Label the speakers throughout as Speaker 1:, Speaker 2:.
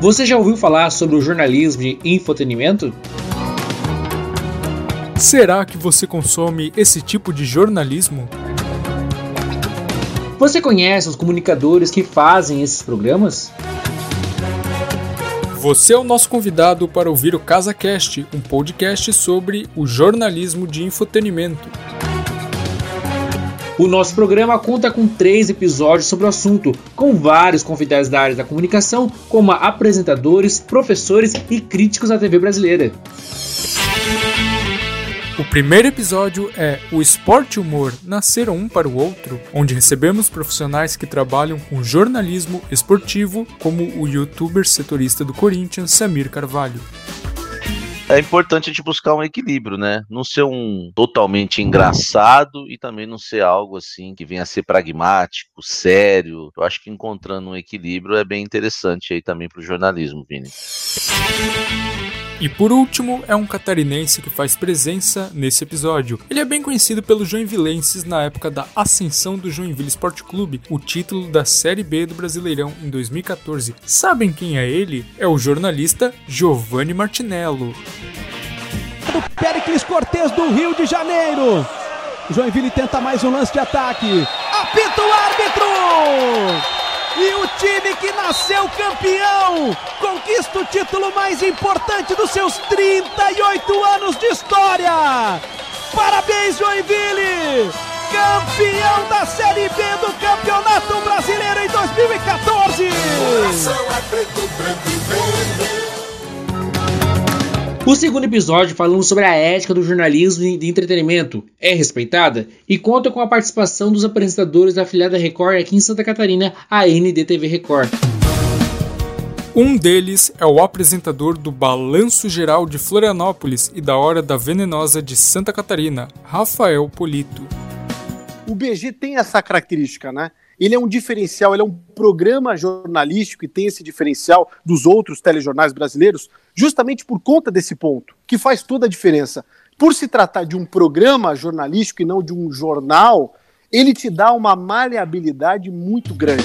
Speaker 1: Você já ouviu falar sobre o jornalismo de infotenimento?
Speaker 2: Será que você consome esse tipo de jornalismo?
Speaker 1: Você conhece os comunicadores que fazem esses programas?
Speaker 2: Você é o nosso convidado para ouvir o CasaCast, um podcast sobre o jornalismo de infotenimento.
Speaker 1: O nosso programa conta com três episódios sobre o assunto, com vários convidados da área da comunicação, como apresentadores, professores e críticos da TV brasileira.
Speaker 2: O primeiro episódio é O Esporte e Humor Nasceram Um para o Outro, onde recebemos profissionais que trabalham com jornalismo esportivo, como o youtuber setorista do Corinthians, Samir Carvalho
Speaker 3: é importante a gente buscar um equilíbrio, né? Não ser um totalmente engraçado e também não ser algo assim que venha a ser pragmático, sério. Eu acho que encontrando um equilíbrio é bem interessante aí também para o jornalismo, Vini.
Speaker 2: E por último, é um catarinense que faz presença nesse episódio. Ele é bem conhecido pelos joinvilenses na época da ascensão do Joinville Sport Clube, o título da Série B do Brasileirão em 2014. Sabem quem é ele? É o jornalista Giovanni Martinello.
Speaker 4: Do Pericles Cortez do Rio de Janeiro. Joinville tenta mais um lance de ataque. Apita o árbitro! E o time que nasceu campeão conquista o título mais importante dos seus 38 anos de história. Parabéns, Joinville! Campeão da Série B do Campeonato Brasileiro em 2014! Coração é preto, e
Speaker 1: vermelho. O segundo episódio falamos sobre a ética do jornalismo de entretenimento. É respeitada? E conta com a participação dos apresentadores da afiliada Record aqui em Santa Catarina, a NDTV Record.
Speaker 2: Um deles é o apresentador do Balanço Geral de Florianópolis e da Hora da Venenosa de Santa Catarina, Rafael Polito.
Speaker 5: O BG tem essa característica, né? Ele é um diferencial, ele é um programa jornalístico e tem esse diferencial dos outros telejornais brasileiros, justamente por conta desse ponto, que faz toda a diferença. Por se tratar de um programa jornalístico e não de um jornal, ele te dá uma maleabilidade muito grande.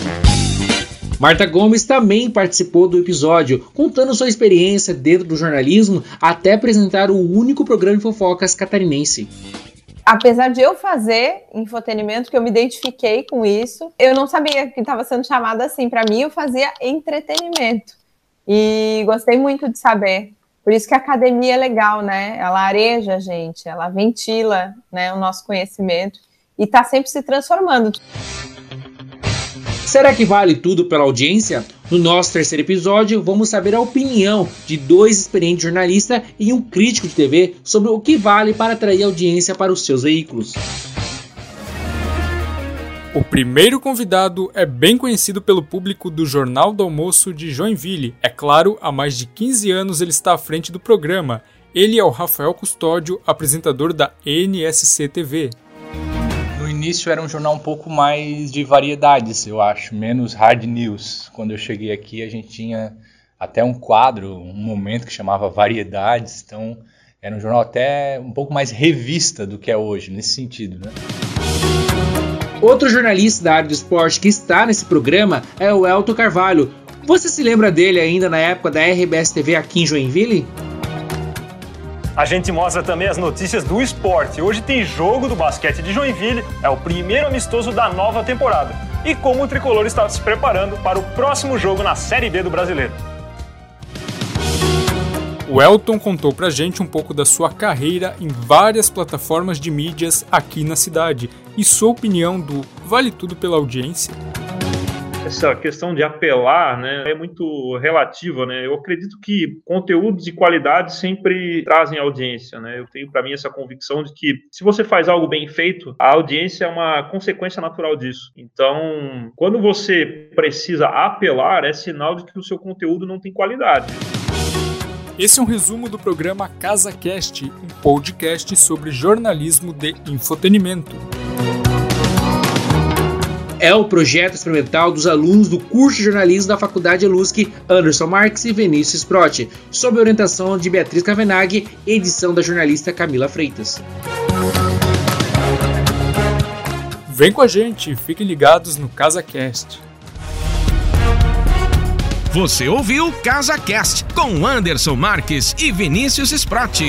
Speaker 1: Marta Gomes também participou do episódio, contando sua experiência dentro do jornalismo até apresentar o único programa de fofocas catarinense
Speaker 6: apesar de eu fazer infotenimento, que eu me identifiquei com isso, eu não sabia que estava sendo chamada assim. Para mim, eu fazia entretenimento. E gostei muito de saber. Por isso que a academia é legal, né? Ela areja a gente, ela ventila né, o nosso conhecimento e está sempre se transformando.
Speaker 1: Será que vale tudo pela audiência? No nosso terceiro episódio, vamos saber a opinião de dois experientes jornalistas e um crítico de TV sobre o que vale para atrair audiência para os seus veículos.
Speaker 2: O primeiro convidado é bem conhecido pelo público do Jornal do Almoço de Joinville. É claro, há mais de 15 anos ele está à frente do programa. Ele é o Rafael Custódio, apresentador da NSC TV
Speaker 7: início era um jornal um pouco mais de variedades, eu acho, menos hard news. Quando eu cheguei aqui, a gente tinha até um quadro, um momento que chamava Variedades, então era um jornal até um pouco mais revista do que é hoje, nesse sentido, né?
Speaker 1: Outro jornalista da área do esporte que está nesse programa é o Elton Carvalho. Você se lembra dele ainda na época da RBS TV aqui em Joinville?
Speaker 8: A gente mostra também as notícias do esporte. Hoje tem jogo do basquete de Joinville, é o primeiro amistoso da nova temporada. E como o tricolor está se preparando para o próximo jogo na Série B do Brasileiro.
Speaker 2: O Elton contou pra gente um pouco da sua carreira em várias plataformas de mídias aqui na cidade e sua opinião do Vale Tudo pela Audiência
Speaker 9: essa questão de apelar né, é muito relativa. Né? Eu acredito que conteúdos de qualidade sempre trazem audiência. Né? Eu tenho para mim essa convicção de que se você faz algo bem feito, a audiência é uma consequência natural disso. Então, quando você precisa apelar, é sinal de que o seu conteúdo não tem qualidade.
Speaker 2: Esse é um resumo do programa CasaCast, um podcast sobre jornalismo de infotenimento
Speaker 1: é o projeto experimental dos alunos do curso de jornalismo da Faculdade Elusc, Anderson Marques e Vinícius Protti, sob orientação de Beatriz Cavenaghi, edição da jornalista Camila Freitas.
Speaker 2: Vem com a gente, fiquem ligados no CasaCast.
Speaker 10: Você ouviu Casa Cast com Anderson Marques e Vinícius Sprott.